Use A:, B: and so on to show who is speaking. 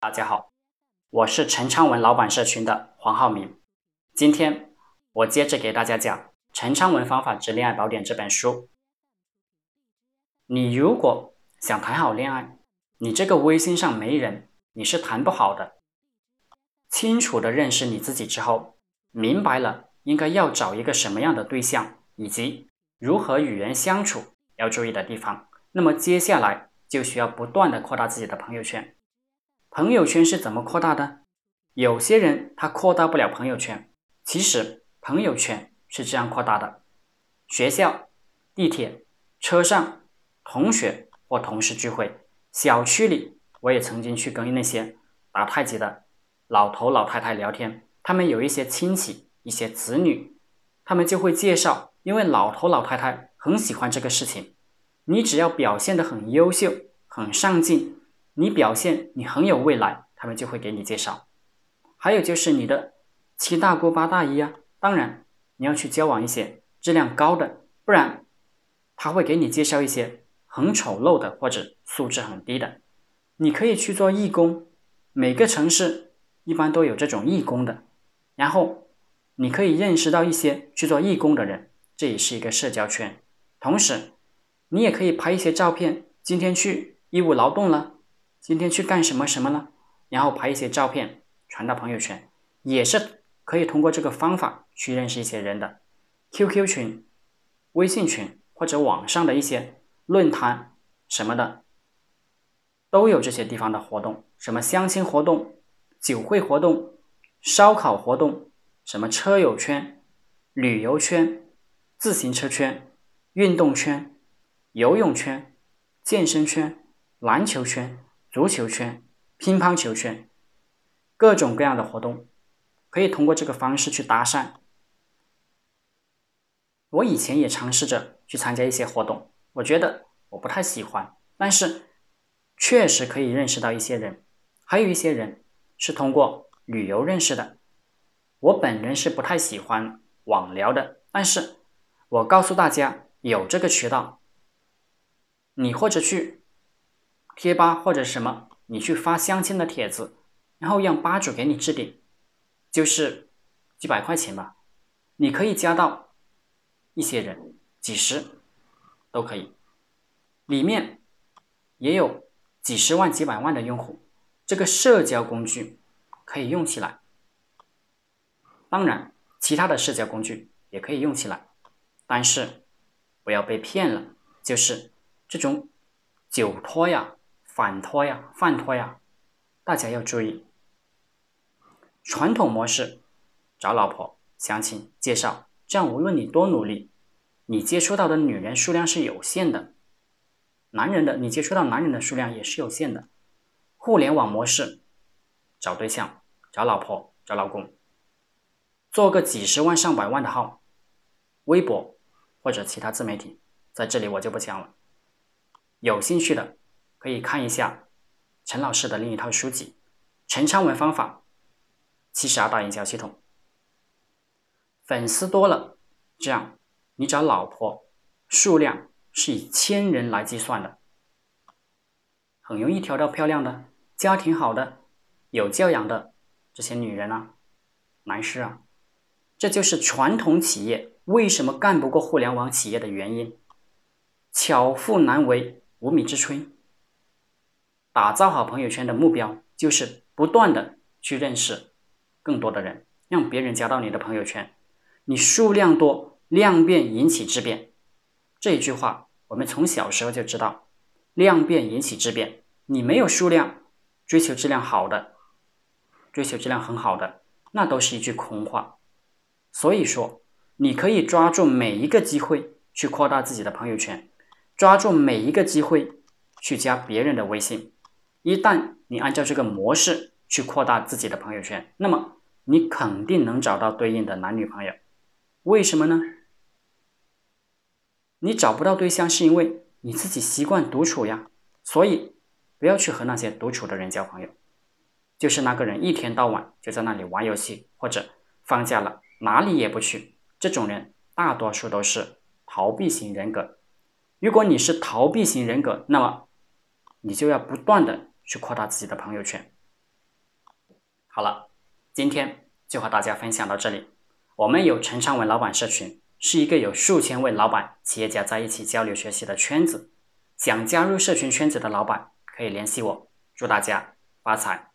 A: 大家好，我是陈昌文老板社群的黄浩明。今天我接着给大家讲《陈昌文方法之恋爱宝典》这本书。你如果想谈好恋爱，你这个微信上没人，你是谈不好的。清楚的认识你自己之后，明白了应该要找一个什么样的对象，以及如何与人相处要注意的地方，那么接下来就需要不断的扩大自己的朋友圈。朋友圈是怎么扩大的？有些人他扩大不了朋友圈，其实朋友圈是这样扩大的：学校、地铁、车上、同学或同事聚会、小区里，我也曾经去跟那些打太极的老头老太太聊天，他们有一些亲戚、一些子女，他们就会介绍，因为老头老太太很喜欢这个事情，你只要表现得很优秀、很上进。你表现你很有未来，他们就会给你介绍。还有就是你的七大姑八大姨啊，当然你要去交往一些质量高的，不然他会给你介绍一些很丑陋的或者素质很低的。你可以去做义工，每个城市一般都有这种义工的，然后你可以认识到一些去做义工的人，这也是一个社交圈。同时，你也可以拍一些照片，今天去义务劳动了。今天去干什么什么了？然后拍一些照片传到朋友圈，也是可以通过这个方法去认识一些人的。QQ 群、微信群或者网上的一些论坛什么的，都有这些地方的活动，什么相亲活动、酒会活动、烧烤活动，什么车友圈、旅游圈、自行车圈、运动圈、游泳圈、健身圈、篮球圈。足球圈、乒乓球圈，各种各样的活动，可以通过这个方式去搭讪。我以前也尝试着去参加一些活动，我觉得我不太喜欢，但是确实可以认识到一些人，还有一些人是通过旅游认识的。我本人是不太喜欢网聊的，但是我告诉大家有这个渠道，你或者去。贴吧或者什么，你去发相亲的帖子，然后让吧主给你置顶，就是几百块钱吧，你可以加到一些人，几十都可以，里面也有几十万、几百万的用户，这个社交工具可以用起来。当然，其他的社交工具也可以用起来，但是不要被骗了，就是这种酒托呀。反托呀，饭托呀，大家要注意。传统模式找老婆、相亲、介绍，这样无论你多努力，你接触到的女人数量是有限的，男人的你接触到男人的数量也是有限的。互联网模式找对象、找老婆、找老公，做个几十万、上百万的号，微博或者其他自媒体，在这里我就不讲了。有兴趣的。可以看一下陈老师的另一套书籍《陈昌文方法七十二大营销系统》。粉丝多了，这样你找老婆数量是以千人来计算的，很容易挑到漂亮的、家庭好的、有教养的这些女人啊、男士啊。这就是传统企业为什么干不过互联网企业的原因。巧妇难为无米之炊。打造好朋友圈的目标就是不断的去认识更多的人，让别人加到你的朋友圈。你数量多，量变引起质变。这一句话我们从小时候就知道，量变引起质变。你没有数量，追求质量好的，追求质量很好的，那都是一句空话。所以说，你可以抓住每一个机会去扩大自己的朋友圈，抓住每一个机会去加别人的微信。一旦你按照这个模式去扩大自己的朋友圈，那么你肯定能找到对应的男女朋友。为什么呢？你找不到对象是因为你自己习惯独处呀，所以不要去和那些独处的人交朋友。就是那个人一天到晚就在那里玩游戏，或者放假了哪里也不去，这种人大多数都是逃避型人格。如果你是逃避型人格，那么你就要不断的。去扩大自己的朋友圈，好了，今天就和大家分享到这里。我们有陈昌文老板社群，是一个有数千位老板、企业家在一起交流学习的圈子。想加入社群圈子的老板可以联系我。祝大家发财！